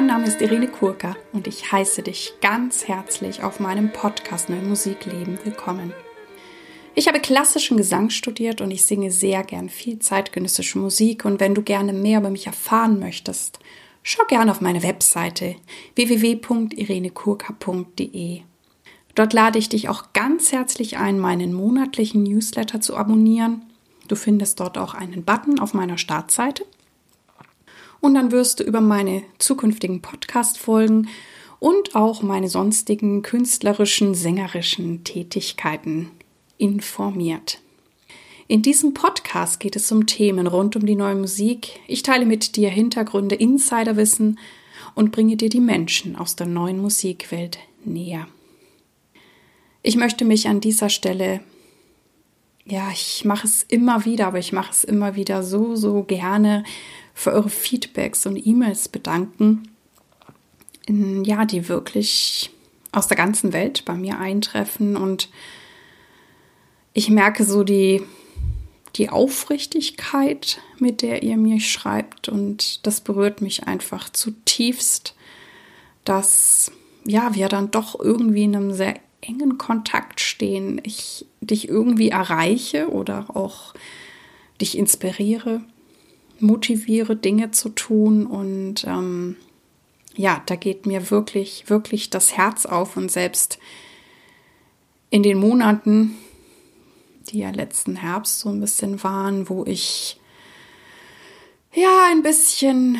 Mein Name ist Irene Kurka und ich heiße dich ganz herzlich auf meinem Podcast Neue Musikleben willkommen. Ich habe klassischen Gesang studiert und ich singe sehr gern viel zeitgenössische Musik und wenn du gerne mehr über mich erfahren möchtest, schau gerne auf meine Webseite www.irenekurka.de. Dort lade ich dich auch ganz herzlich ein, meinen monatlichen Newsletter zu abonnieren. Du findest dort auch einen Button auf meiner Startseite. Und dann wirst du über meine zukünftigen Podcast-Folgen und auch meine sonstigen künstlerischen, sängerischen Tätigkeiten informiert. In diesem Podcast geht es um Themen rund um die neue Musik. Ich teile mit dir Hintergründe, Insiderwissen und bringe dir die Menschen aus der neuen Musikwelt näher. Ich möchte mich an dieser Stelle, ja, ich mache es immer wieder, aber ich mache es immer wieder so, so gerne für eure Feedbacks und E-Mails bedanken, ja, die wirklich aus der ganzen Welt bei mir eintreffen. Und ich merke so die, die Aufrichtigkeit, mit der ihr mir schreibt. Und das berührt mich einfach zutiefst, dass ja, wir dann doch irgendwie in einem sehr engen Kontakt stehen, ich dich irgendwie erreiche oder auch dich inspiriere, motiviere, Dinge zu tun. Und ähm, ja, da geht mir wirklich, wirklich das Herz auf. Und selbst in den Monaten, die ja letzten Herbst so ein bisschen waren, wo ich ja ein bisschen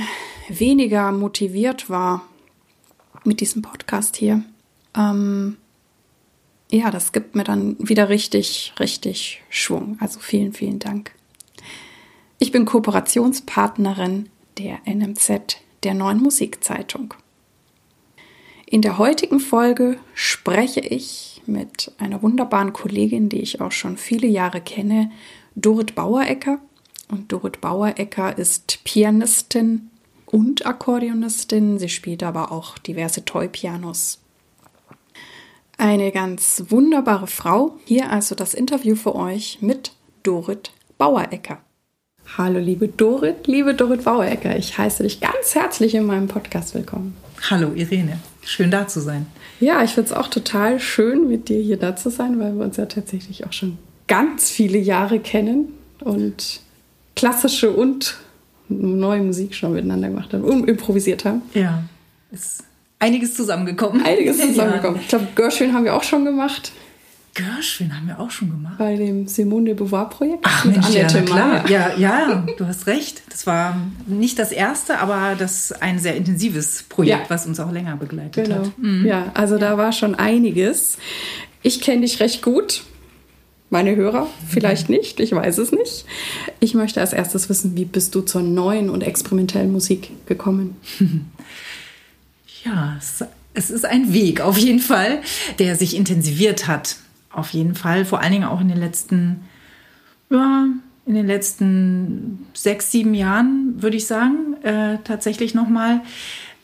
weniger motiviert war mit diesem Podcast hier, ähm, ja, das gibt mir dann wieder richtig, richtig Schwung. Also vielen, vielen Dank. Ich bin Kooperationspartnerin der NMZ, der neuen Musikzeitung. In der heutigen Folge spreche ich mit einer wunderbaren Kollegin, die ich auch schon viele Jahre kenne, Dorit Bauerecker. Und Dorit Bauerecker ist Pianistin und Akkordeonistin. Sie spielt aber auch diverse Toy-Pianos eine ganz wunderbare Frau. Hier also das Interview für euch mit Dorit Bauerecker. Hallo liebe Dorit, liebe Dorit Bauerecker, ich heiße dich ganz herzlich in meinem Podcast willkommen. Hallo Irene, schön da zu sein. Ja, ich finde es auch total schön, mit dir hier da zu sein, weil wir uns ja tatsächlich auch schon ganz viele Jahre kennen und klassische und neue Musik schon miteinander gemacht haben und improvisiert haben. Ja, es einiges zusammengekommen. Einiges zusammengekommen. Ja. Ich glaube, Gershwin haben wir auch schon gemacht. Gershwin haben wir auch schon gemacht. Bei dem Simone de Beauvoir-Projekt. Ach, mit Mensch, Annette ja, klar. Ja, ja, du hast recht. Das war nicht das erste, aber das ein sehr intensives Projekt, ja. was uns auch länger begleitet genau. hat. Mhm. Ja, also da war schon einiges. Ich kenne dich recht gut. Meine Hörer vielleicht nicht, ich weiß es nicht. Ich möchte als erstes wissen, wie bist du zur neuen und experimentellen Musik gekommen? Ja, es ist ein Weg auf jeden Fall, der sich intensiviert hat. Auf jeden Fall, vor allen Dingen auch in den letzten, ja, in den letzten sechs, sieben Jahren, würde ich sagen, äh, tatsächlich nochmal.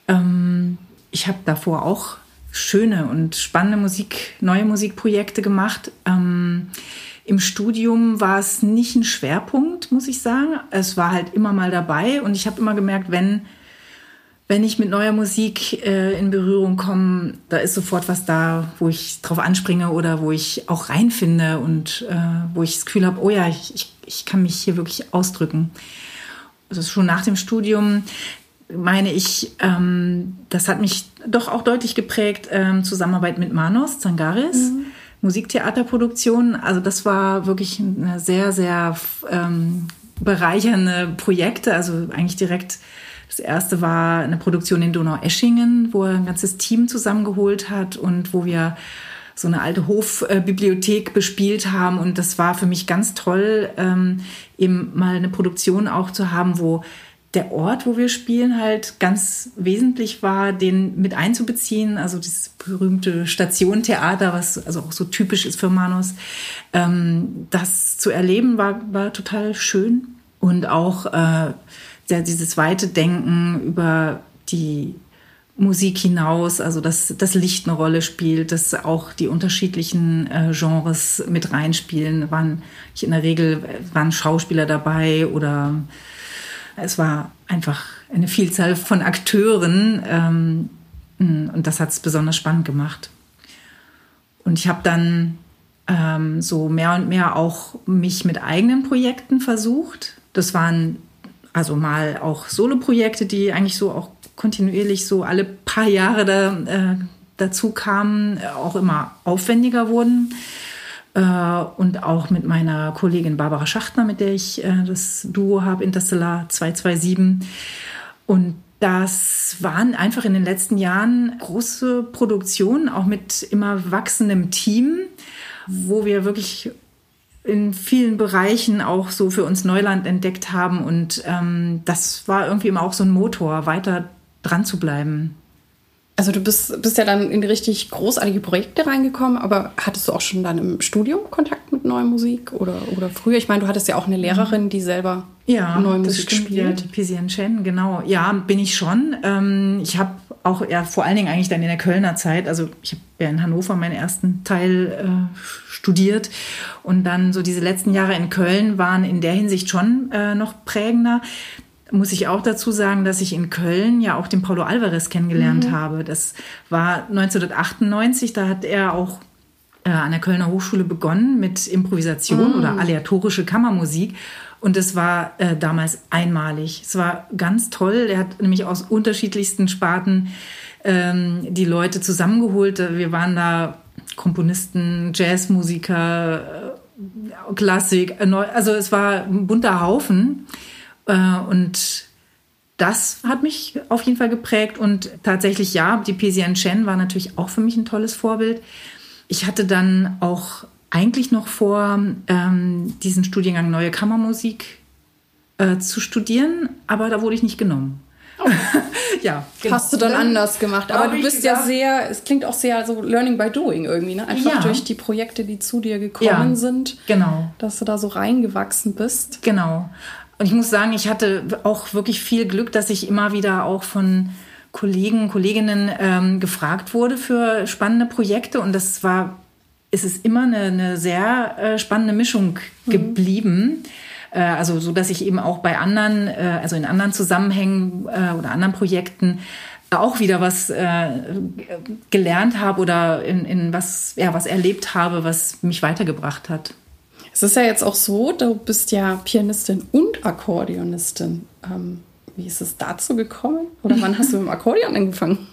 Ähm, ich habe davor auch schöne und spannende Musik, neue Musikprojekte gemacht. Ähm, Im Studium war es nicht ein Schwerpunkt, muss ich sagen. Es war halt immer mal dabei und ich habe immer gemerkt, wenn wenn ich mit neuer Musik äh, in Berührung komme, da ist sofort was da, wo ich drauf anspringe oder wo ich auch reinfinde und äh, wo ich das Gefühl habe, oh ja, ich, ich, ich kann mich hier wirklich ausdrücken. Also schon nach dem Studium meine ich, ähm, das hat mich doch auch deutlich geprägt, ähm, Zusammenarbeit mit Manos Zangaris. Mhm. Musiktheaterproduktion. Also das war wirklich eine sehr, sehr ähm, bereichernde Projekte. Also eigentlich direkt das erste war eine Produktion in Donau-Eschingen, wo er ein ganzes Team zusammengeholt hat und wo wir so eine alte Hofbibliothek bespielt haben. Und das war für mich ganz toll, ähm, eben mal eine Produktion auch zu haben, wo der Ort, wo wir spielen, halt ganz wesentlich war, den mit einzubeziehen. Also dieses berühmte Stationtheater, was also auch so typisch ist für Manus. Ähm, das zu erleben war, war total schön. Und auch äh, sehr dieses weite Denken über die Musik hinaus, also dass das Licht eine Rolle spielt, dass auch die unterschiedlichen äh, Genres mit reinspielen. Waren ich in der Regel waren Schauspieler dabei oder Es war einfach eine Vielzahl von Akteuren ähm, und das hat es besonders spannend gemacht. Und ich habe dann ähm, so mehr und mehr auch mich mit eigenen Projekten versucht. Das waren also mal auch Solo-Projekte, die eigentlich so auch kontinuierlich so alle paar Jahre da, äh, dazu kamen, äh, auch immer aufwendiger wurden. Äh, und auch mit meiner Kollegin Barbara Schachtner, mit der ich äh, das Duo habe, Interstellar 227. Und das waren einfach in den letzten Jahren große Produktionen, auch mit immer wachsendem Team, wo wir wirklich in vielen Bereichen auch so für uns Neuland entdeckt haben. Und ähm, das war irgendwie immer auch so ein Motor, weiter dran zu bleiben. Also du bist, bist ja dann in richtig großartige Projekte reingekommen, aber hattest du auch schon dann im Studium Kontakt mit neuer Musik oder, oder früher? Ich meine, du hattest ja auch eine Lehrerin, die selber ja, neue Musik stimmt, spielt. Ja, Pisian Chen, genau. Ja, bin ich schon. Ähm, ich habe auch ja, vor allen Dingen eigentlich dann in der Kölner Zeit, also ich habe ja in Hannover meinen ersten Teil äh, studiert und dann so diese letzten Jahre in Köln waren in der Hinsicht schon äh, noch prägender muss ich auch dazu sagen, dass ich in Köln ja auch den Paulo Alvarez kennengelernt mhm. habe. Das war 1998, da hat er auch äh, an der Kölner Hochschule begonnen mit Improvisation mhm. oder aleatorische Kammermusik. Und es war äh, damals einmalig. Es war ganz toll. Er hat nämlich aus unterschiedlichsten Sparten ähm, die Leute zusammengeholt. Wir waren da Komponisten, Jazzmusiker, äh, Klassik. Äh, also es war ein bunter Haufen. Äh, und das hat mich auf jeden Fall geprägt. Und tatsächlich, ja, die PCN Chen war natürlich auch für mich ein tolles Vorbild. Ich hatte dann auch eigentlich noch vor, ähm, diesen Studiengang Neue Kammermusik äh, zu studieren, aber da wurde ich nicht genommen. Oh. ja, genau. hast du dann, anders gemacht. Aber du bist ja sehr, es klingt auch sehr so Learning by Doing irgendwie, ne? Einfach ja. durch die Projekte, die zu dir gekommen ja, sind. Genau. Dass du da so reingewachsen bist. Genau. Und ich muss sagen, ich hatte auch wirklich viel Glück, dass ich immer wieder auch von Kollegen, Kolleginnen ähm, gefragt wurde für spannende Projekte. Und das war, es ist immer eine, eine sehr äh, spannende Mischung mhm. geblieben. Mhm. Also so, dass ich eben auch bei anderen, äh, also in anderen Zusammenhängen äh, oder anderen Projekten auch wieder was äh, gelernt habe oder in, in was, ja, was erlebt habe, was mich weitergebracht hat. Es ist ja jetzt auch so, du bist ja Pianistin und Akkordeonistin. Ähm, wie ist es dazu gekommen? Oder wann hast du mit dem Akkordeon angefangen?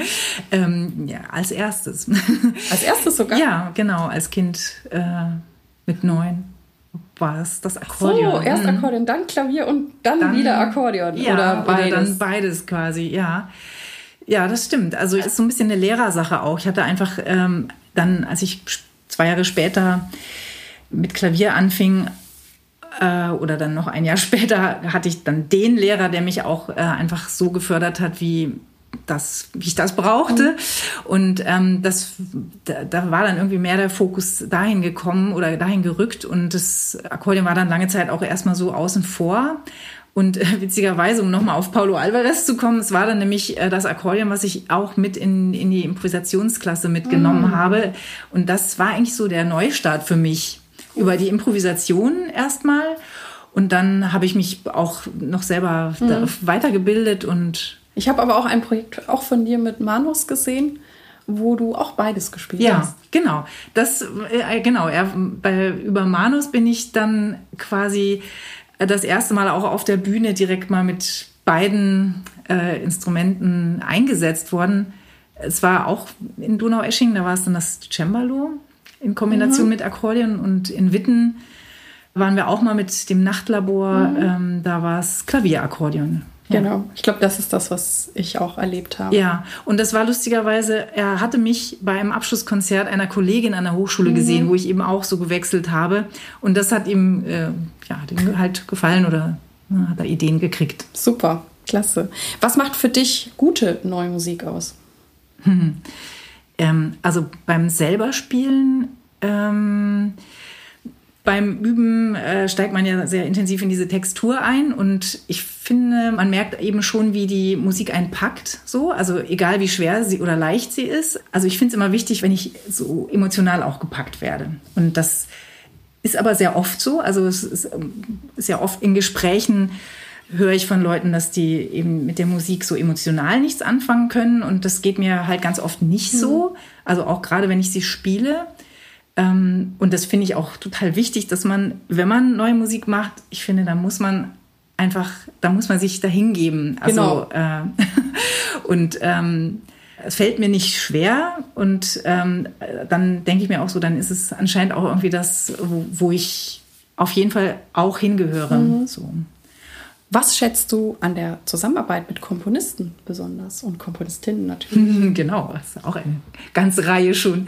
ähm, ja, als erstes. als erstes sogar? Ja, genau, als Kind äh, mit neun war es das Akkordeon. So, erst mhm. Akkordeon, dann Klavier und dann, dann wieder Akkordeon. Ja, oder beides. dann beides quasi, ja. Ja, das stimmt. Also es ist so ein bisschen eine Lehrersache auch. Ich hatte einfach ähm, dann, als ich zwei Jahre später mit Klavier anfing, äh, oder dann noch ein Jahr später, hatte ich dann den Lehrer, der mich auch äh, einfach so gefördert hat, wie das, wie ich das brauchte. Mhm. Und ähm, das, da, da, war dann irgendwie mehr der Fokus dahin gekommen oder dahin gerückt. Und das Akkordeon war dann lange Zeit auch erstmal so außen vor. Und äh, witzigerweise, um nochmal auf Paulo Alvarez zu kommen, es war dann nämlich äh, das Akkordeon, was ich auch mit in, in die Improvisationsklasse mitgenommen mhm. habe. Und das war eigentlich so der Neustart für mich über die Improvisation erstmal. Und dann habe ich mich auch noch selber mhm. weitergebildet und. Ich habe aber auch ein Projekt auch von dir mit Manus gesehen, wo du auch beides gespielt ja, hast. Ja, genau. Das, äh, genau. Er, bei, über Manus bin ich dann quasi das erste Mal auch auf der Bühne direkt mal mit beiden äh, Instrumenten eingesetzt worden. Es war auch in Donau-Esching, da war es dann das Cembalo in Kombination mhm. mit Akkordeon und in Witten waren wir auch mal mit dem Nachtlabor. Mhm. Ähm, da war es Klavierakkordeon. Ja. Genau, ich glaube, das ist das, was ich auch erlebt habe. Ja, und das war lustigerweise, er hatte mich bei einem Abschlusskonzert einer Kollegin an der Hochschule mhm. gesehen, wo ich eben auch so gewechselt habe. Und das hat ihm, äh, ja, hat ihm halt gefallen oder na, hat er Ideen gekriegt. Super, klasse. Was macht für dich gute neue Musik aus? Ähm, also beim selber Spielen, ähm, beim Üben äh, steigt man ja sehr intensiv in diese Textur ein und ich finde, man merkt eben schon, wie die Musik einen packt, so, also egal wie schwer sie oder leicht sie ist. Also ich finde es immer wichtig, wenn ich so emotional auch gepackt werde. Und das ist aber sehr oft so. Also es ist, ist ja oft in Gesprächen höre ich von Leuten, dass die eben mit der Musik so emotional nichts anfangen können. Und das geht mir halt ganz oft nicht so. Also auch gerade wenn ich sie spiele. Ähm, und das finde ich auch total wichtig, dass man, wenn man neue Musik macht, ich finde, da muss man einfach, da muss man sich dahin geben. Also, genau. Äh, und ähm, es fällt mir nicht schwer und ähm, dann denke ich mir auch so, dann ist es anscheinend auch irgendwie das, wo, wo ich auf jeden Fall auch hingehöre. Mhm. So. Was schätzt du an der Zusammenarbeit mit Komponisten besonders und Komponistinnen natürlich? Genau, ist auch eine ganze Reihe schon.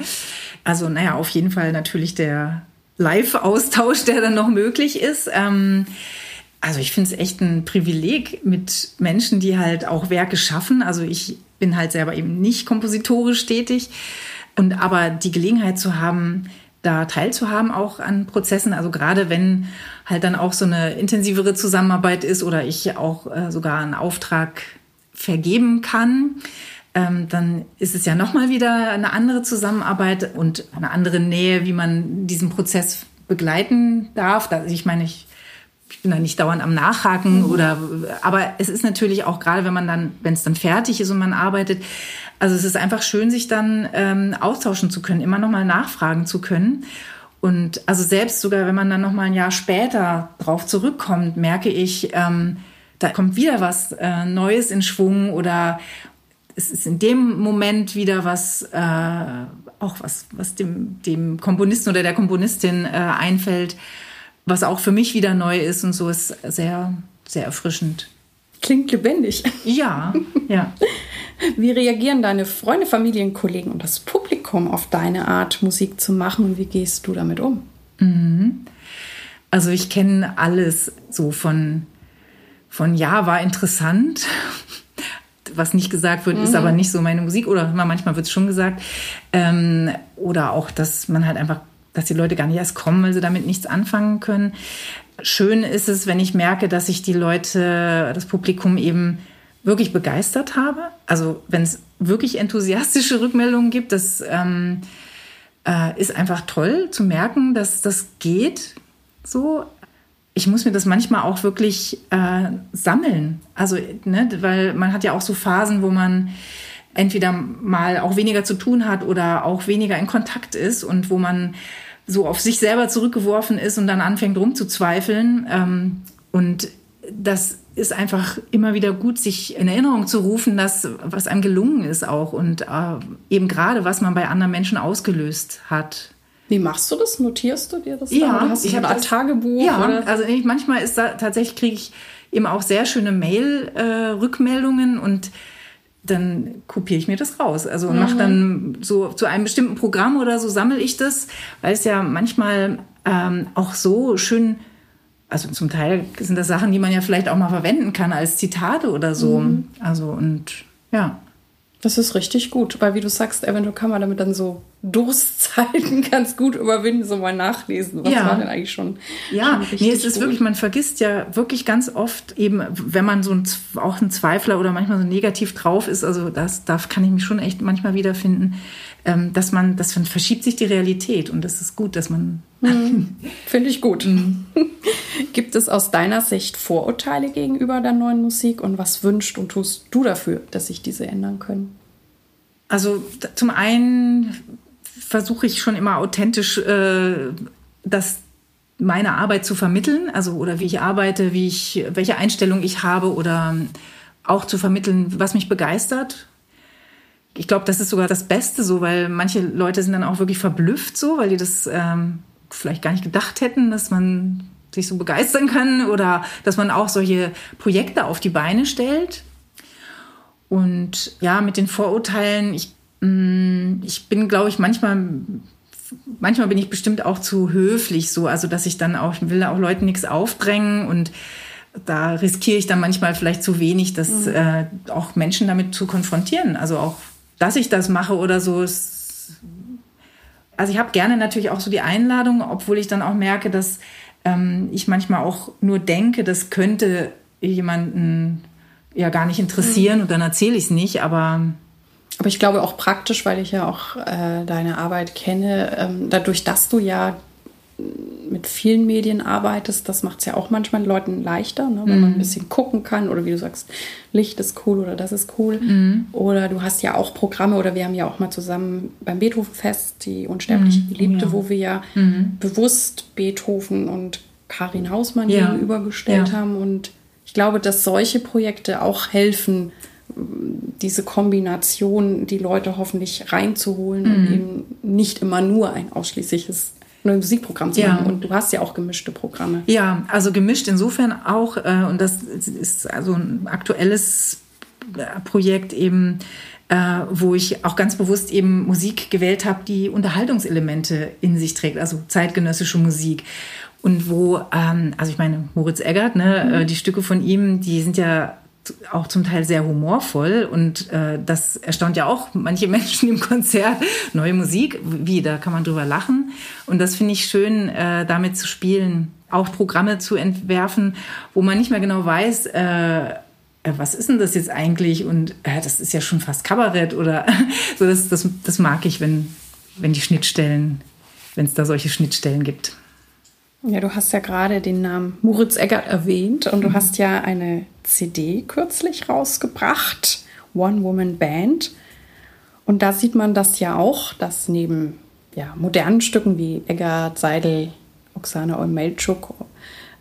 Also, naja, auf jeden Fall natürlich der Live-Austausch, der dann noch möglich ist. Ähm, also ich finde es echt ein Privileg mit Menschen, die halt auch Werke schaffen. Also ich bin halt selber eben nicht kompositorisch tätig. Und aber die Gelegenheit zu haben, da teilzuhaben auch an Prozessen. Also gerade wenn halt dann auch so eine intensivere Zusammenarbeit ist oder ich auch äh, sogar einen Auftrag vergeben kann, ähm, dann ist es ja nochmal wieder eine andere Zusammenarbeit und eine andere Nähe, wie man diesen Prozess begleiten darf. Also ich meine, ich, ich bin da nicht dauernd am Nachhaken mhm. oder, aber es ist natürlich auch gerade, wenn man dann, wenn es dann fertig ist und man arbeitet, also es ist einfach schön, sich dann ähm, austauschen zu können, immer nochmal nachfragen zu können. Und also selbst sogar, wenn man dann nochmal ein Jahr später drauf zurückkommt, merke ich, ähm, da kommt wieder was äh, Neues in Schwung oder es ist in dem Moment wieder was, äh, auch was, was dem, dem Komponisten oder der Komponistin äh, einfällt, was auch für mich wieder neu ist und so ist sehr, sehr erfrischend. Klingt lebendig. Ja, ja. Wie reagieren deine Freunde, Familien, Kollegen und das Publikum auf deine Art, Musik zu machen und wie gehst du damit um? Mhm. Also ich kenne alles so von, von ja, war interessant. Was nicht gesagt wird, mhm. ist aber nicht so meine Musik. Oder manchmal wird es schon gesagt. Ähm, oder auch, dass man halt einfach, dass die Leute gar nicht erst kommen, weil sie damit nichts anfangen können. Schön ist es, wenn ich merke, dass sich die Leute, das Publikum eben wirklich begeistert habe. Also wenn es wirklich enthusiastische Rückmeldungen gibt, das ähm, äh, ist einfach toll zu merken, dass das geht so. Ich muss mir das manchmal auch wirklich äh, sammeln. Also, ne, weil man hat ja auch so Phasen, wo man entweder mal auch weniger zu tun hat oder auch weniger in Kontakt ist und wo man so auf sich selber zurückgeworfen ist und dann anfängt rumzuzweifeln. Ähm, und das ist einfach immer wieder gut, sich in Erinnerung zu rufen, dass was einem gelungen ist auch und äh, eben gerade, was man bei anderen Menschen ausgelöst hat. Wie machst du das? Notierst du dir das? Ja, da? hast du ich habe ein Tagebuch. Ja, oder? also ich, manchmal ist da tatsächlich kriege ich eben auch sehr schöne Mail-Rückmeldungen äh, und dann kopiere ich mir das raus. Also mhm. mache dann so zu einem bestimmten Programm oder so sammle ich das, weil es ja manchmal ähm, auch so schön also zum Teil sind das Sachen, die man ja vielleicht auch mal verwenden kann als Zitate oder so. Mhm. Also und ja. Das ist richtig gut, weil wie du sagst, eventuell kann man damit dann so Durstzeiten ganz gut überwinden, so mal nachlesen. Was ja. war denn eigentlich schon? Ja, schon nee, es ist gut. wirklich, man vergisst ja wirklich ganz oft eben, wenn man so ein, auch ein Zweifler oder manchmal so negativ drauf ist, also das, da kann ich mich schon echt manchmal wiederfinden, ähm, dass man, das verschiebt sich die Realität und das ist gut, dass man. Mhm. Finde ich gut. Mhm. Gibt es aus deiner Sicht Vorurteile gegenüber der neuen Musik und was wünscht und tust du dafür, dass sich diese ändern können? Also zum einen versuche ich schon immer authentisch, äh, das meine Arbeit zu vermitteln, also oder wie ich arbeite, wie ich, welche Einstellung ich habe oder auch zu vermitteln, was mich begeistert ich glaube, das ist sogar das Beste so, weil manche Leute sind dann auch wirklich verblüfft so, weil die das ähm, vielleicht gar nicht gedacht hätten, dass man sich so begeistern kann oder dass man auch solche Projekte auf die Beine stellt. Und ja, mit den Vorurteilen, ich, mh, mm, ich bin, glaube ich, manchmal, manchmal bin ich bestimmt auch zu höflich so, also dass ich dann auch, ich will auch Leuten nichts aufdrängen und da riskiere ich dann manchmal vielleicht zu wenig, dass mhm. äh, auch Menschen damit zu konfrontieren. Also auch dass ich das mache oder so. Also ich habe gerne natürlich auch so die Einladung, obwohl ich dann auch merke, dass ähm, ich manchmal auch nur denke, das könnte jemanden ja gar nicht interessieren mhm. und dann erzähle ich es nicht, aber aber ich glaube auch praktisch, weil ich ja auch äh, deine Arbeit kenne, ähm, dadurch, dass du ja mit vielen Medien arbeitest, das macht es ja auch manchmal Leuten leichter, ne? wenn man ein bisschen gucken kann oder wie du sagst, Licht ist cool oder das ist cool. Oder du hast ja auch Programme oder wir haben ja auch mal zusammen beim Beethovenfest die unsterbliche Geliebte, Ja. wo wir ja bewusst Beethoven und Karin Hausmann Ja. gegenübergestellt Ja. haben und ich glaube, dass solche Projekte auch helfen, diese Kombination, die Leute hoffentlich reinzuholen und Mhm. eben nicht immer nur ein ausschließliches neues Musikprogramm zu Ja. machen. Und du hast ja auch gemischte Programme. Ja, also gemischt insofern auch, äh, und das ist also ein aktuelles äh, Projekt eben, äh, wo ich auch ganz bewusst eben Musik gewählt habe, die Unterhaltungselemente in sich trägt, also zeitgenössische Musik. Und wo, ähm, also ich meine, Moritz Eggert, ne, äh, die Stücke von ihm, die sind ja auch zum Teil sehr humorvoll und äh, das erstaunt ja auch manche Menschen im Konzert. Neue Musik, wie, da kann man drüber lachen. Und das finde ich schön, äh, damit zu spielen, auch Programme zu entwerfen, wo man nicht mehr genau weiß, äh, äh, was ist denn das jetzt eigentlich? Und äh, das ist ja schon fast Kabarett oder so. Das, das, das mag ich, wenn, wenn die Schnittstellen, wenn es da solche Schnittstellen gibt. Ja, du hast ja gerade den Namen Moritz Eggert erwähnt und Mhm. du hast ja eine CD kürzlich rausgebracht, One Woman Band. Und da sieht man das ja auch, dass neben ja, modernen Stücken wie Eggert, Seidel, Oksana und Melchuk,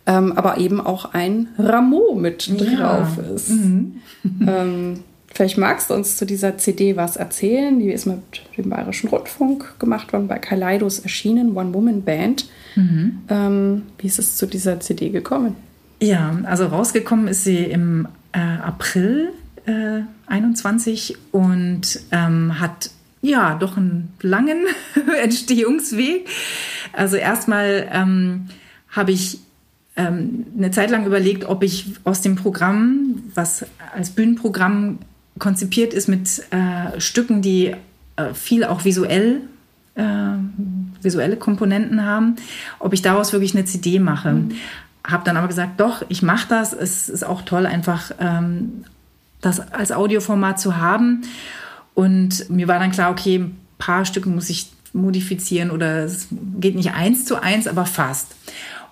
ähm, aber eben auch ein Rameau mit Ja. drauf ist. Ähm, vielleicht magst du uns zu dieser CD was erzählen. Die ist mit dem Bayerischen Rundfunk gemacht worden, bei Kaleidos erschienen, One Woman Band. Ähm, wie ist es zu dieser CD gekommen? Ja, also rausgekommen ist sie im äh, April äh, 21 und ähm, hat ja doch einen langen Entstehungsweg. Also erstmal ähm, habe ich ähm, eine Zeit lang überlegt, ob ich aus dem Programm, was als Bühnenprogramm konzipiert ist, mit äh, Stücken, die äh, viel auch visuell äh, visuelle Komponenten haben, ob ich daraus wirklich eine CD mache. Habe dann aber gesagt, doch, ich mache das. Es ist auch toll, einfach ähm, das als Audioformat zu haben. Und mir war dann klar, okay, ein paar Stücke muss ich modifizieren oder es geht nicht eins zu eins, aber fast.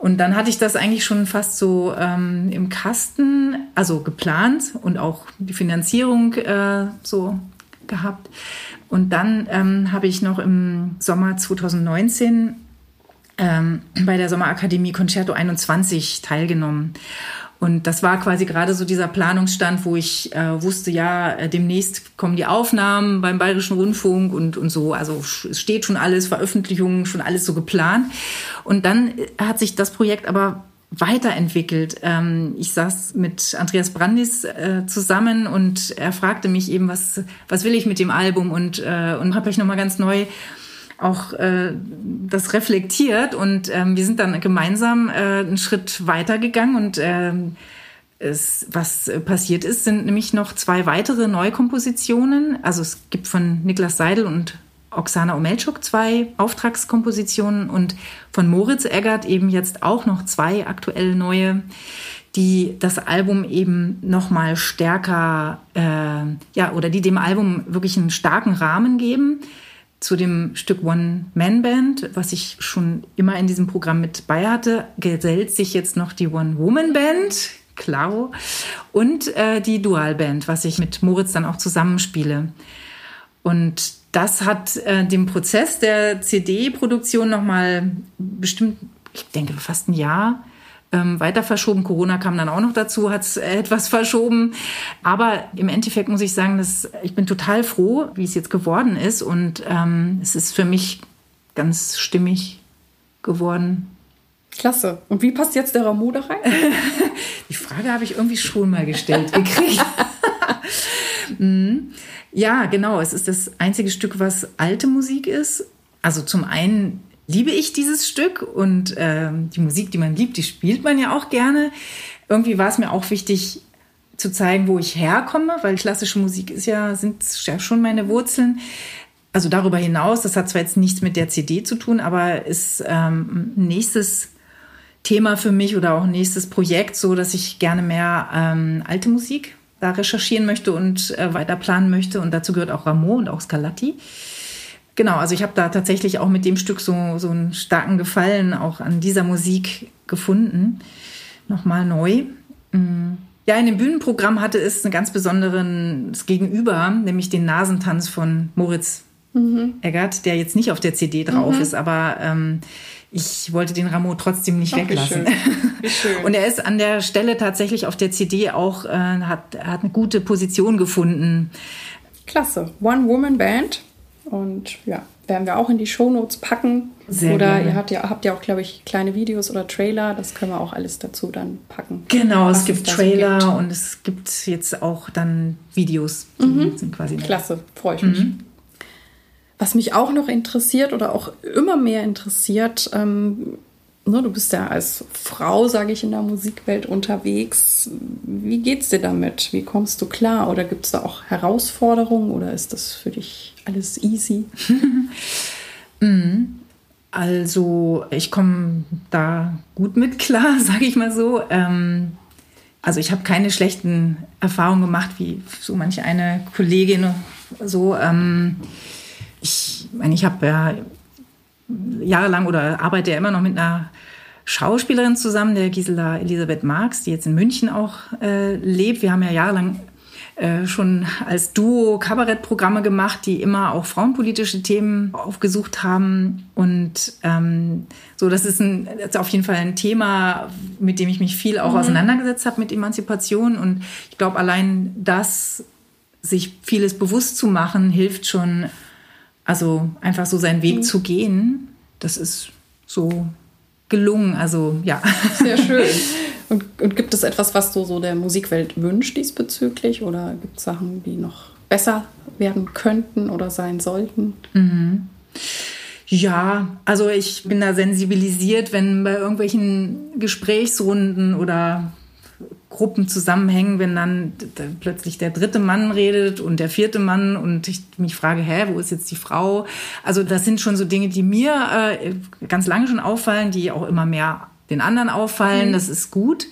Und dann hatte ich das eigentlich schon fast so ähm, im Kasten, also geplant und auch die Finanzierung äh, so gehabt. Und dann ähm, habe ich noch im Sommer 2019 ähm, bei der Sommerakademie Concerto 21 teilgenommen. Und das war quasi gerade so dieser Planungsstand, wo ich äh, wusste, ja, äh, demnächst kommen die Aufnahmen beim Bayerischen Rundfunk und, und so. Also es steht schon alles, Veröffentlichungen, schon alles so geplant. Und dann äh, hat sich das Projekt aber weiterentwickelt. Ähm, ich saß mit Andreas Brandis äh, zusammen und er fragte mich eben, was, was will ich mit dem Album und, äh, und habe ich nochmal ganz neu auch äh, das reflektiert und ähm, wir sind dann gemeinsam äh, einen Schritt weitergegangen und ähm, es, was passiert ist, sind nämlich noch zwei weitere Neukompositionen. Also es gibt von Niklas Seidel und Oksana Omelchuk zwei Auftragskompositionen und von Moritz Eggert eben jetzt auch noch zwei aktuell neue, die das Album eben noch mal stärker, äh, ja, oder die dem Album wirklich einen starken Rahmen geben. Zu dem Stück One Man Band, was ich schon immer in diesem Programm mit bei hatte, gesellt sich jetzt noch die One Woman Band, Claro, und äh, die Dual Band, was ich mit Moritz dann auch zusammenspiele. Und das hat äh, den Prozess der CD-Produktion nochmal bestimmt, ich denke, fast ein Jahr ähm, weiter verschoben. Corona kam dann auch noch dazu, hat es etwas verschoben. Aber im Endeffekt muss ich sagen, dass ich bin total froh, wie es jetzt geworden ist. Und ähm, es ist für mich ganz stimmig geworden. Klasse. Und wie passt jetzt der Rameau da rein? Die Frage habe ich irgendwie schon mal gestellt gekriegt. Mhm. Ja, genau. Es ist das einzige Stück, was alte Musik ist. Also zum einen liebe ich dieses Stück und ähm, die Musik, die man liebt, die spielt man ja auch gerne. Irgendwie war es mir auch wichtig zu zeigen, wo ich herkomme, weil klassische Musik ist ja, sind ja schon meine Wurzeln. Also darüber hinaus, das hat zwar jetzt nichts mit der CD zu tun, aber ist ähm, nächstes Thema für mich oder auch nächstes Projekt, so dass ich gerne mehr ähm, alte Musik da recherchieren möchte und äh, weiter planen möchte. Und dazu gehört auch Rameau und auch Scarlatti. Genau, also ich habe da tatsächlich auch mit dem Stück so, so einen starken Gefallen auch an dieser Musik gefunden. Nochmal neu. Mm. Ja, in dem Bühnenprogramm hatte es einen ganz besonderen Gegenüber, nämlich den Nasentanz von Moritz mhm. Eggert, der jetzt nicht auf der CD drauf mhm. ist, aber ähm, ich wollte den Ramo trotzdem nicht Ach, weglassen. Wie schön. Wie schön. Und er ist an der Stelle tatsächlich auf der CD auch, äh, hat, hat eine gute Position gefunden. Klasse. One-Woman-Band. Und ja, werden wir auch in die Shownotes packen. Sehr oder gerne. ihr habt ja, habt ja auch, glaube ich, kleine Videos oder Trailer. Das können wir auch alles dazu dann packen. Genau, es gibt es Trailer gibt. und es gibt jetzt auch dann Videos. Mhm. Klasse, freue ich mich. Mhm. Was mich auch noch interessiert oder auch immer mehr interessiert, ähm, ne, du bist ja als Frau, sage ich, in der Musikwelt unterwegs. Wie geht's dir damit? Wie kommst du klar? Oder gibt es da auch Herausforderungen oder ist das für dich alles easy? Mhm. also ich komme da gut mit klar, sage ich mal so. Ähm, also ich habe keine schlechten Erfahrungen gemacht, wie so manche eine Kollegin so. Ähm, ich meine, ich habe ja jahrelang oder arbeite ja immer noch mit einer Schauspielerin zusammen, der Gisela Elisabeth Marx, die jetzt in München auch äh, lebt. Wir haben ja jahrelang äh, schon als Duo Kabarettprogramme gemacht, die immer auch frauenpolitische Themen aufgesucht haben. Und ähm, so, das ist, ein, das ist auf jeden Fall ein Thema, mit dem ich mich viel auch mhm. auseinandergesetzt habe mit Emanzipation. Und ich glaube, allein das, sich vieles bewusst zu machen, hilft schon, also einfach so seinen Weg mhm. zu gehen. Das ist so gelungen. Also ja. Sehr schön. Und, und, gibt es etwas, was du so der Musikwelt wünscht diesbezüglich? Oder gibt es Sachen, die noch besser werden könnten oder sein sollten? Mhm. Ja, also ich bin da sensibilisiert, wenn bei irgendwelchen Gesprächsrunden oder Gruppen zusammenhängen, wenn dann plötzlich der dritte Mann redet und der vierte Mann und ich mich frage, hä, wo ist jetzt die Frau? Also das sind schon so Dinge, die mir äh, ganz lange schon auffallen, die auch immer mehr den anderen auffallen. Mhm. Das ist gut,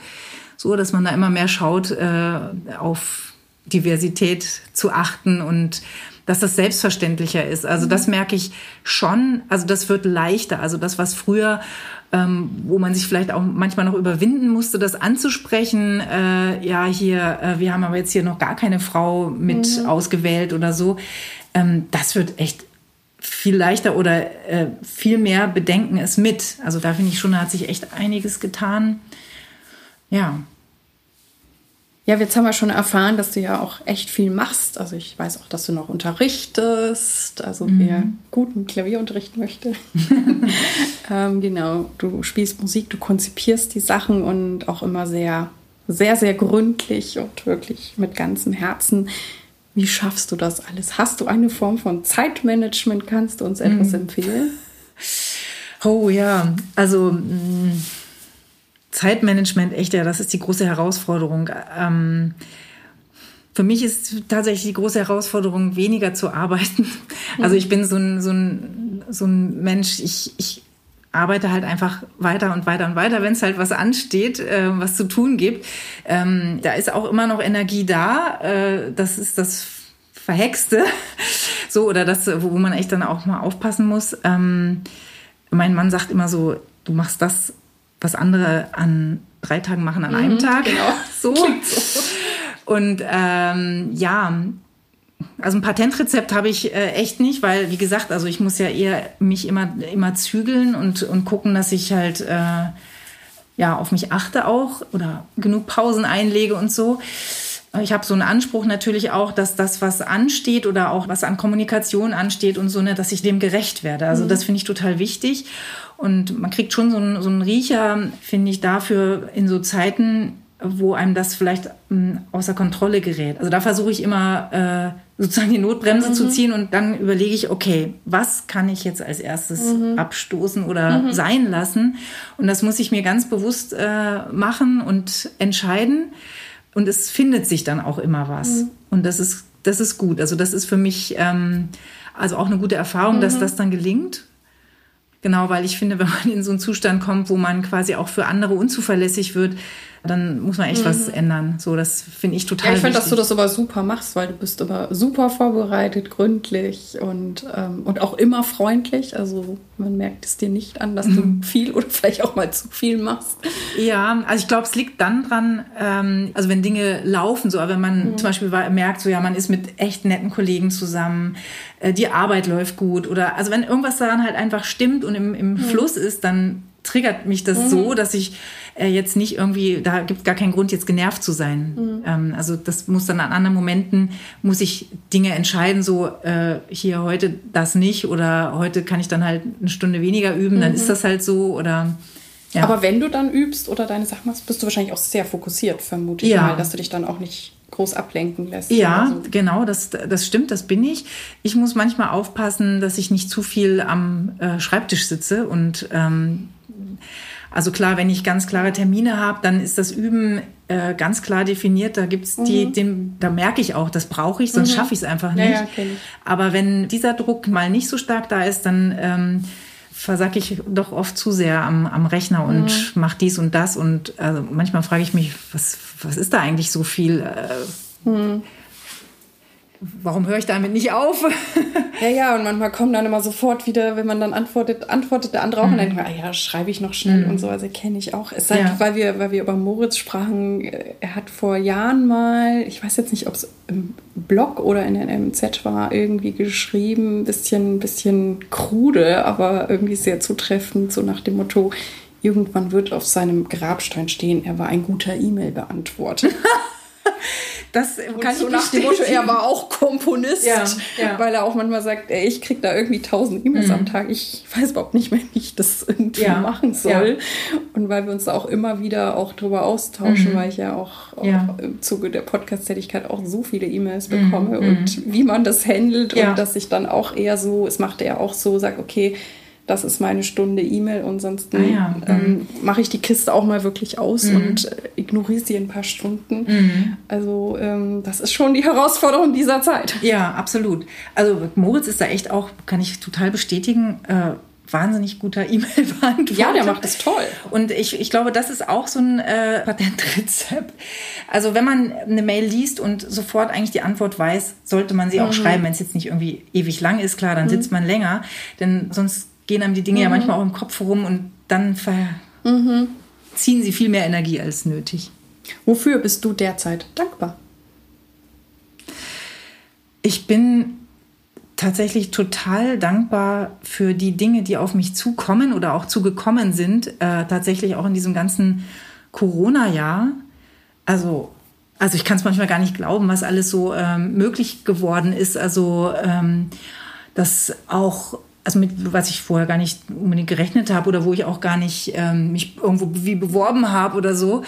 so dass man da immer mehr schaut, äh, auf Diversität zu achten und dass das selbstverständlicher ist. Also das mhm. merke ich schon. Also das wird leichter. Also das, was früher, ähm, wo man sich vielleicht auch manchmal noch überwinden musste, das anzusprechen. Äh, ja, hier, äh, wir haben aber jetzt hier noch gar keine Frau mit mhm. ausgewählt oder so. Ähm, das wird echt viel leichter oder äh, viel mehr bedenken es mit. Also da finde ich schon, da hat sich echt einiges getan. Ja. Ja, jetzt haben wir schon erfahren, dass du ja auch echt viel machst. Also ich weiß auch, dass du noch unterrichtest. Also mhm. wer guten Klavierunterricht möchte. ähm, genau, du spielst Musik, du konzipierst die Sachen und auch immer sehr, sehr, sehr gründlich und wirklich mit ganzem Herzen. Wie schaffst du das alles? Hast du eine Form von Zeitmanagement? Kannst du uns etwas mhm. empfehlen? Oh ja, also mh mm, Zeitmanagement, echt, ja, das ist die große Herausforderung. Ähm, für mich ist tatsächlich die große Herausforderung, weniger zu arbeiten. Also ich bin so ein, so ein, so ein Mensch, ich, ich arbeite halt einfach weiter und weiter und weiter, wenn es halt was ansteht, äh, was zu tun gibt. Ähm, da ist auch immer noch Energie da. Äh, das ist das Verhexte. so, oder das, wo man echt dann auch mal aufpassen muss. Ähm, mein Mann sagt immer so, du machst das was andere an drei Tagen machen an mhm, einem Tag. Genau. So. so. Und ähm, ja, also ein Patentrezept habe ich äh, echt nicht, weil wie gesagt, also ich muss ja eher mich immer immer zügeln und und gucken, dass ich halt äh, ja auf mich achte auch oder genug Pausen einlege und so. Ich habe so einen Anspruch natürlich auch, dass das, was ansteht oder auch was an Kommunikation ansteht und so, ne, dass ich dem gerecht werde. Also mhm. das finde ich total wichtig. Und man kriegt schon so einen, so einen Riecher, finde ich, dafür in so Zeiten, wo einem das vielleicht ähm, außer Kontrolle gerät. Also da versuche ich immer äh, sozusagen die Notbremse mhm. zu ziehen und dann überlege ich, okay, was kann ich jetzt als erstes mhm. abstoßen oder mhm. sein lassen? Und das muss ich mir ganz bewusst äh, machen und entscheiden. Und es findet sich dann auch immer was. Mhm. Und das ist, das ist gut. Also das ist für mich ähm, also auch eine gute Erfahrung, dass mhm. das dann gelingt. Genau, weil ich finde, wenn man in so einen Zustand kommt, wo man quasi auch für andere unzuverlässig wird, dann muss man echt mhm. was ändern. So, das finde ich total ja, ich finde, dass du das aber super machst, weil du bist immer super vorbereitet, gründlich und, ähm, und auch immer freundlich. Also man merkt es dir nicht an, dass mhm. du viel oder vielleicht auch mal zu viel machst. Ja, also ich glaube, es liegt dann dran, ähm, also wenn Dinge laufen, so, aber wenn man mhm. zum Beispiel merkt, so ja, man ist mit echt netten Kollegen zusammen, äh, die Arbeit läuft gut oder also wenn irgendwas daran halt einfach stimmt und im, im mhm. Fluss ist, dann triggert mich das mhm. so, dass ich äh, jetzt nicht irgendwie, da gibt es gar keinen Grund, jetzt genervt zu sein. Mhm. Ähm, also das muss dann an anderen Momenten, muss ich Dinge entscheiden, so äh, hier heute das nicht oder heute kann ich dann halt eine Stunde weniger üben, mhm. dann ist das halt so oder ja. Aber wenn du dann übst oder deine Sachen machst, bist du wahrscheinlich auch sehr fokussiert, vermute ich ja. mal, dass du dich dann auch nicht groß ablenken lässt. Ja, so. genau, das, das stimmt, das bin ich. Ich muss manchmal aufpassen, dass ich nicht zu viel am äh, Schreibtisch sitze und ähm, also klar, wenn ich ganz klare Termine habe, dann ist das Üben äh, ganz klar definiert. Da gibt's die, mhm. den, da merke ich auch, das brauche ich, sonst mhm. schaffe ich es einfach nicht. Ja, ja, Aber wenn dieser Druck mal nicht so stark da ist, dann ähm, versacke ich doch oft zu sehr am, am Rechner und mhm. mache dies und das. Und also manchmal frage ich mich, was, was ist da eigentlich so viel? Äh, mhm warum höre ich damit nicht auf? ja, ja, und manchmal kommen dann immer sofort wieder, wenn man dann antwortet, antwortet der andere auch mhm. und dann denkt man, ah ja, schreibe ich noch schnell mhm. und so, also kenne ich auch. Es sei, ja. weil wir, weil wir über Moritz sprachen, äh, er hat vor Jahren mal, ich weiß jetzt nicht, ob es im Blog oder in der MZ war, irgendwie geschrieben, bisschen, bisschen krude, aber irgendwie sehr zutreffend, so nach dem Motto, irgendwann wird auf seinem Grabstein stehen, er war ein guter E-Mail-Beantworter. Das kann so ich nach dem Motto, er war auch Komponist, ja, ja. weil er auch manchmal sagt, ey, ich kriege da irgendwie tausend E-Mails mhm. am Tag. Ich weiß überhaupt nicht mehr, wie ich das irgendwie ja. machen soll. Und weil wir uns da auch immer wieder auch drüber austauschen, mhm. weil ich ja auch, auch im Zuge der Podcast-Tätigkeit auch so viele E-Mails mhm. bekomme mhm. und wie man das handelt und dass ich dann auch eher so, es macht er auch so, sagt, okay, das ist meine Stunde E-Mail und sonst ah, ja. ähm, mhm. mache ich die Kiste auch mal wirklich aus mhm. und äh, ignoriere sie ein paar Stunden. Mhm. Also ähm, das ist schon die Herausforderung dieser Zeit. Ja, absolut. Also Moritz ist da echt auch, kann ich total bestätigen, äh, wahnsinnig guter E-Mail-Beantworter. Ja, der macht das toll. Und ich, ich glaube, das ist auch so ein äh, Patentrezept. Also wenn man eine Mail liest und sofort eigentlich die Antwort weiß, sollte man sie auch mhm. schreiben. Wenn es jetzt nicht irgendwie ewig lang ist, klar, dann mhm. sitzt man länger. Denn sonst gehen einem die Dinge mhm. ja manchmal auch im Kopf rum und dann mhm. ziehen sie viel mehr Energie als nötig. Wofür bist du derzeit dankbar? Ich bin tatsächlich total dankbar für die Dinge, die auf mich zukommen oder auch zugekommen sind, äh, tatsächlich auch in diesem ganzen Corona-Jahr. Also, also ich kann es manchmal gar nicht glauben, was alles so ähm, möglich geworden ist. Also, ähm, dass auch also mit was ich vorher gar nicht unbedingt gerechnet habe oder wo ich auch gar nicht ähm, mich irgendwo wie beworben habe oder so.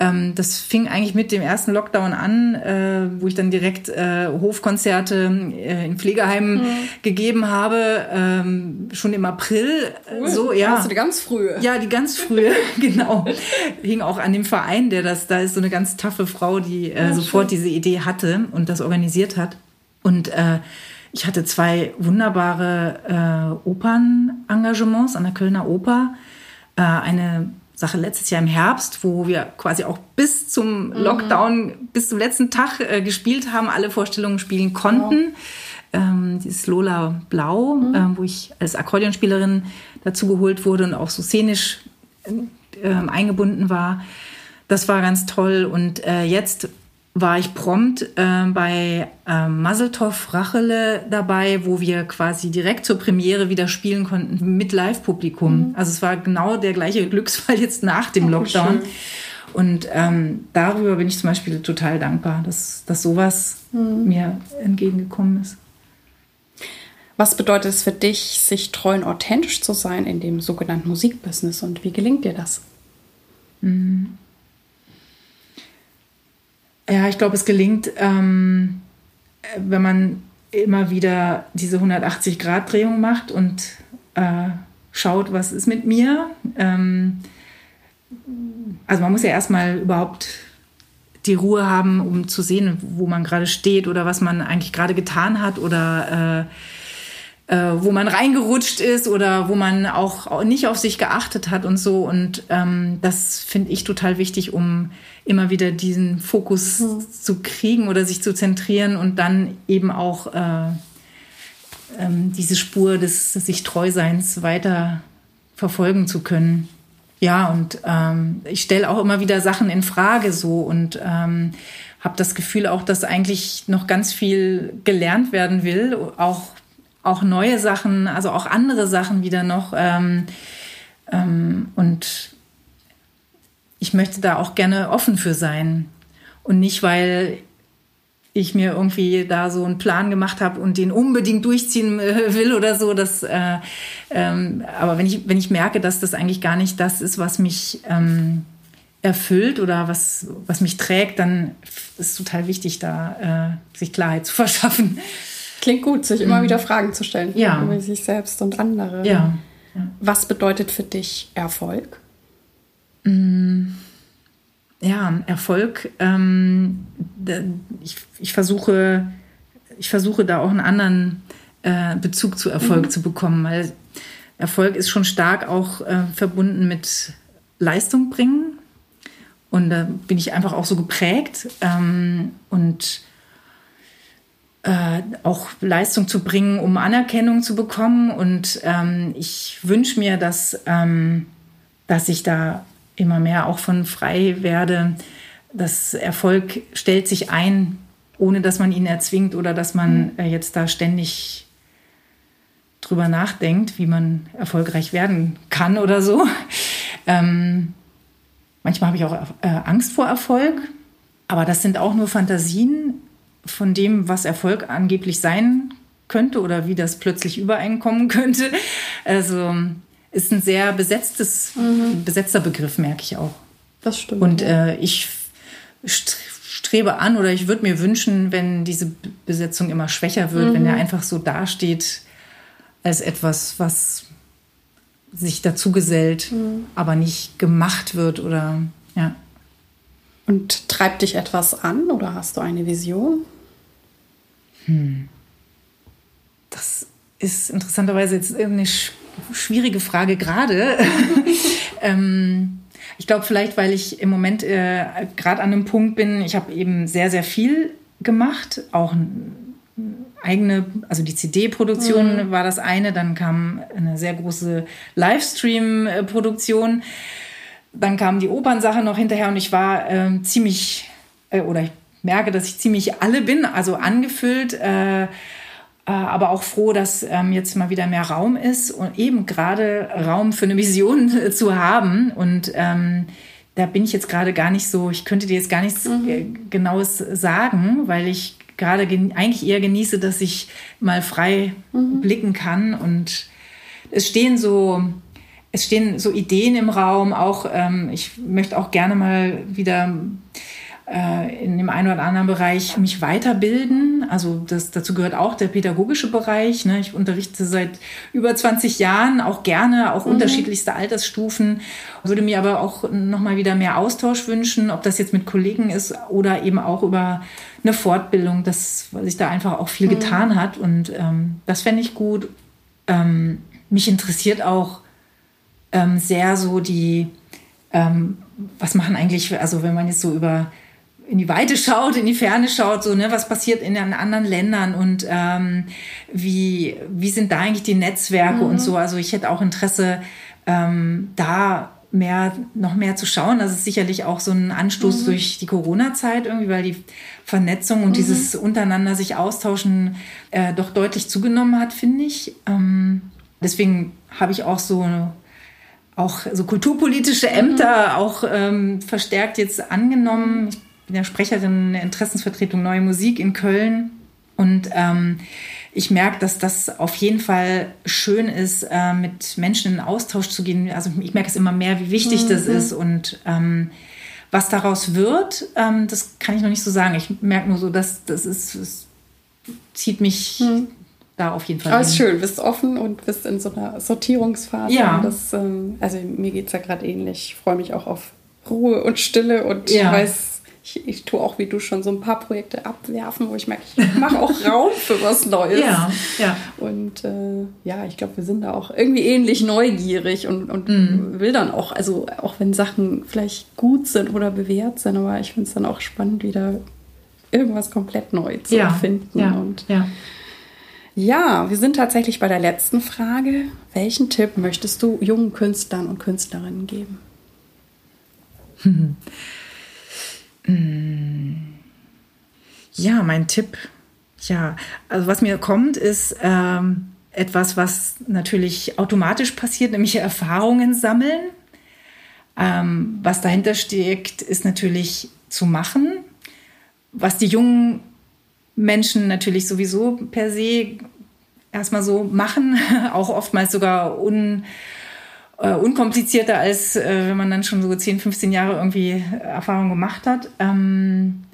Ähm, das fing eigentlich mit dem ersten Lockdown an, äh, wo ich dann direkt äh, Hofkonzerte äh, in Pflegeheimen mhm. gegeben habe, ähm, schon im April. Cool. So ja. Hast du die ganz frühe? Ja, die ganz frühe, genau. Hing auch an dem Verein, der das. Da ist so eine ganz taffe Frau, die äh, ja, sofort schön. diese Idee hatte und das organisiert hat und äh, ich hatte zwei wunderbare äh, Opernengagements an der Kölner Oper. Äh, eine Sache letztes Jahr im Herbst, wo wir quasi auch bis zum mhm. Lockdown, mhm. bis zum letzten Tag äh, gespielt haben, alle Vorstellungen spielen konnten. Wow. Ähm, dieses Lola Blau, mhm. äh, wo ich als Akkordeonspielerin dazu geholt wurde und auch so szenisch äh, eingebunden war. Das war ganz toll. Und äh, jetzt war ich prompt äh, bei äh, Maseltoff Rachele dabei, wo wir quasi direkt zur Premiere wieder spielen konnten mit Live-Publikum. Mhm. Also es war genau der gleiche Glücksfall jetzt nach dem oh, Lockdown. Und ähm, darüber bin ich zum Beispiel total dankbar, dass, dass sowas mhm. mir entgegengekommen ist. Was bedeutet es für dich, sich treu und authentisch zu sein in dem sogenannten Musikbusiness und wie gelingt dir das? Mhm. Ja, ich glaube, es gelingt, ähm, wenn man immer wieder diese 180-Grad-Drehung macht und äh, schaut, was ist mit mir. Ähm, also man muss ja erstmal überhaupt die Ruhe haben, um zu sehen, wo man gerade steht oder was man eigentlich gerade getan hat oder äh, wo man reingerutscht ist oder wo man auch nicht auf sich geachtet hat und so. Und ähm, das finde ich total wichtig, um immer wieder diesen Fokus mhm. zu kriegen oder sich zu zentrieren und dann eben auch äh, ähm, diese Spur des sich Treuseins weiter verfolgen zu können. Ja, und ähm, ich stelle auch immer wieder Sachen in Frage so und ähm, habe das Gefühl auch, dass eigentlich noch ganz viel gelernt werden will, auch auch neue Sachen, also auch andere Sachen wieder noch. Ähm, ähm, und ich möchte da auch gerne offen für sein. Und nicht, weil ich mir irgendwie da so einen Plan gemacht habe und den unbedingt durchziehen äh, will oder so. Das, äh, ähm, aber wenn ich, wenn ich merke, dass das eigentlich gar nicht das ist, was mich ähm, erfüllt oder was, was mich trägt, dann ist es total wichtig, da äh, sich Klarheit zu verschaffen. Klingt gut, sich immer mhm. wieder Fragen zu stellen ja. über sich selbst und andere. Ja. Was bedeutet für dich Erfolg? Mm. Ja, Erfolg. Ähm, ich, ich, versuche, ich versuche da auch einen anderen äh, Bezug zu Erfolg mhm. zu bekommen, weil Erfolg ist schon stark auch äh, verbunden mit Leistung bringen. Und da bin ich einfach auch so geprägt. Ähm, und äh, auch Leistung zu bringen, um Anerkennung zu bekommen. Und ähm, ich wünsche mir, dass, ähm, dass ich da immer mehr auch von frei werde. Das Erfolg stellt sich ein, ohne dass man ihn erzwingt oder dass man mhm. äh, jetzt da ständig drüber nachdenkt, wie man erfolgreich werden kann oder so. Ähm, manchmal habe ich auch äh, Angst vor Erfolg, aber das sind auch nur Fantasien von dem, was Erfolg angeblich sein könnte oder wie das plötzlich übereinkommen könnte. Also ist ein sehr besetztes, mhm. besetzter Begriff, merke ich auch. Das stimmt. Und äh, ich strebe an oder ich würde mir wünschen, wenn diese Besetzung immer schwächer wird, mhm. wenn er einfach so dasteht als etwas, was sich dazu gesellt, mhm. aber nicht gemacht wird oder ja. Und treibt dich etwas an oder hast du eine Vision? Hm. Das ist interessanterweise jetzt eine schwierige Frage gerade. ähm, ich glaube vielleicht, weil ich im Moment äh, gerade an einem Punkt bin, ich habe eben sehr, sehr viel gemacht, auch eigene, also die CD-Produktion mhm. war das eine, dann kam eine sehr große Livestream-Produktion, dann kam die Opernsache noch hinterher und ich war äh, ziemlich, äh, oder ich merke, dass ich ziemlich alle bin, also angefüllt, äh, äh, aber auch froh, dass ähm, jetzt mal wieder mehr Raum ist und eben gerade Raum für eine Vision zu haben. Und ähm, da bin ich jetzt gerade gar nicht so, ich könnte dir jetzt gar nichts mhm. Äh, Genaues sagen, weil ich gerade eigentlich eher genieße, dass ich mal frei mhm. blicken kann. Und es stehen so, es stehen so Ideen im Raum. Auch ähm, ich möchte auch gerne mal wieder in dem einen oder anderen Bereich mich weiterbilden. Also das, dazu gehört auch der pädagogische Bereich. Ne? Ich unterrichte seit über 20 Jahren, auch gerne, auch mhm. unterschiedlichste Altersstufen. Würde mir aber auch nochmal wieder mehr Austausch wünschen, ob das jetzt mit Kollegen ist oder eben auch über eine Fortbildung, dass sich da einfach auch viel mhm. getan hat. Und ähm, das fände ich gut. Ähm, mich interessiert auch ähm, sehr so die, ähm, was machen eigentlich, also wenn man jetzt so über in die Weite schaut, in die Ferne schaut, so ne, was passiert in den anderen Ländern und ähm, wie wie sind da eigentlich die Netzwerke mhm. und so. Also ich hätte auch Interesse, ähm, da mehr noch mehr zu schauen. Das ist sicherlich auch so ein Anstoß mhm. durch die Corona-Zeit irgendwie, weil die Vernetzung und mhm. dieses untereinander sich austauschen äh, doch deutlich zugenommen hat, finde ich. Ähm, deswegen habe ich auch so auch so kulturpolitische Ämter mhm. auch ähm, verstärkt jetzt angenommen. Ich bin ja Sprecherin der Interessensvertretung Neue Musik in Köln. Und ähm, ich merke, dass das auf jeden Fall schön ist, äh, mit Menschen in Austausch zu gehen. Also ich merke es immer mehr, wie wichtig mhm. das ist. Und ähm, was daraus wird, ähm, das kann ich noch nicht so sagen. Ich merke nur so, dass das ist, es zieht mich mhm. da auf jeden Fall. Aber es ist schön, bist offen und bist in so einer Sortierungsphase. Ja. Das, ähm, also mir geht es ja gerade ähnlich. Ich freue mich auch auf Ruhe und Stille und ja. weiß, ich, ich tue auch wie du schon so ein paar Projekte abwerfen, wo ich merke, ich mache auch Raum für was Neues. Ja, ja. Und äh, ja, ich glaube, wir sind da auch irgendwie ähnlich neugierig und, und mm. will dann auch, also auch wenn Sachen vielleicht gut sind oder bewährt sind, aber ich finde es dann auch spannend, wieder irgendwas komplett neu zu ja, erfinden. Ja, und ja. Ja, wir sind tatsächlich bei der letzten Frage. Welchen Tipp möchtest du jungen Künstlern und Künstlerinnen geben? Ja, mein Tipp. Ja, also was mir kommt, ist ähm, etwas, was natürlich automatisch passiert, nämlich Erfahrungen sammeln. Ähm, was dahinter steckt, ist natürlich zu machen. Was die jungen Menschen natürlich sowieso per se erstmal so machen, auch oftmals sogar un, äh, unkomplizierter, als äh, wenn man dann schon so 10, 15 Jahre irgendwie Erfahrung gemacht hat. Ähm,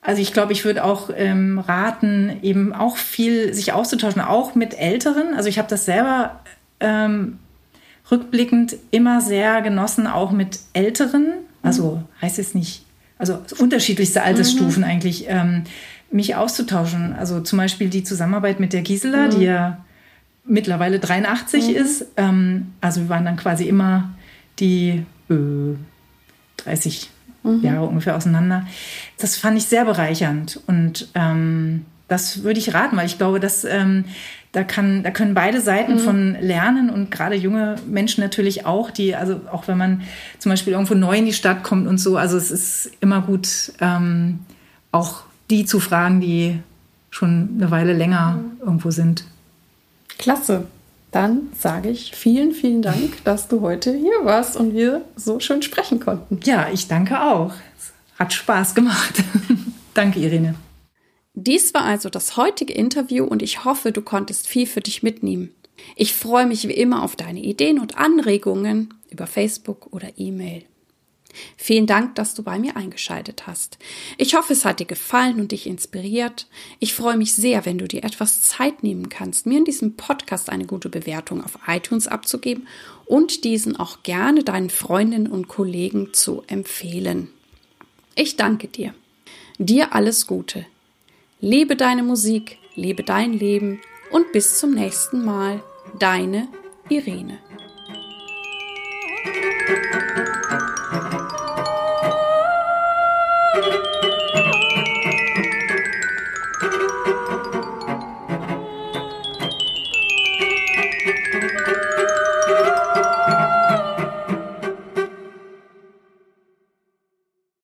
also ich glaube, ich würde auch ähm, raten, eben auch viel sich auszutauschen, auch mit Älteren. Also ich habe das selber ähm, rückblickend immer sehr genossen, auch mit Älteren. Also heißt es nicht, also unterschiedlichste Altersstufen mhm. eigentlich. Ähm, mich auszutauschen. Also zum Beispiel die Zusammenarbeit mit der Gisela, mhm. die ja mittlerweile 83 mhm. ist. Ähm, also wir waren dann quasi immer die äh, 30 mhm. Jahre ungefähr auseinander. Das fand ich sehr bereichernd und ähm, das würde ich raten, weil ich glaube, dass ähm, da kann, da können beide Seiten mhm. von lernen und gerade junge Menschen natürlich auch, die, also auch wenn man zum Beispiel irgendwo neu in die Stadt kommt und so, also es ist immer gut, ähm, auch die zu fragen, die schon eine Weile länger irgendwo sind. Klasse. Dann sage ich vielen, vielen Dank, dass du heute hier warst und wir so schön sprechen konnten. Ja, ich danke auch. Es hat Spaß gemacht. danke, Irene. Dies war also das heutige Interview und ich hoffe, du konntest viel für dich mitnehmen. Ich freue mich wie immer auf deine Ideen und Anregungen über Facebook oder E-Mail. Vielen Dank, dass du bei mir eingeschaltet hast. Ich hoffe, es hat dir gefallen und dich inspiriert. Ich freue mich sehr, wenn du dir etwas Zeit nehmen kannst, mir in diesem Podcast eine gute Bewertung auf iTunes abzugeben und diesen auch gerne deinen Freundinnen und Kollegen zu empfehlen. Ich danke dir. Dir alles Gute. Lebe deine Musik, lebe dein Leben und bis zum nächsten Mal. Deine Irene.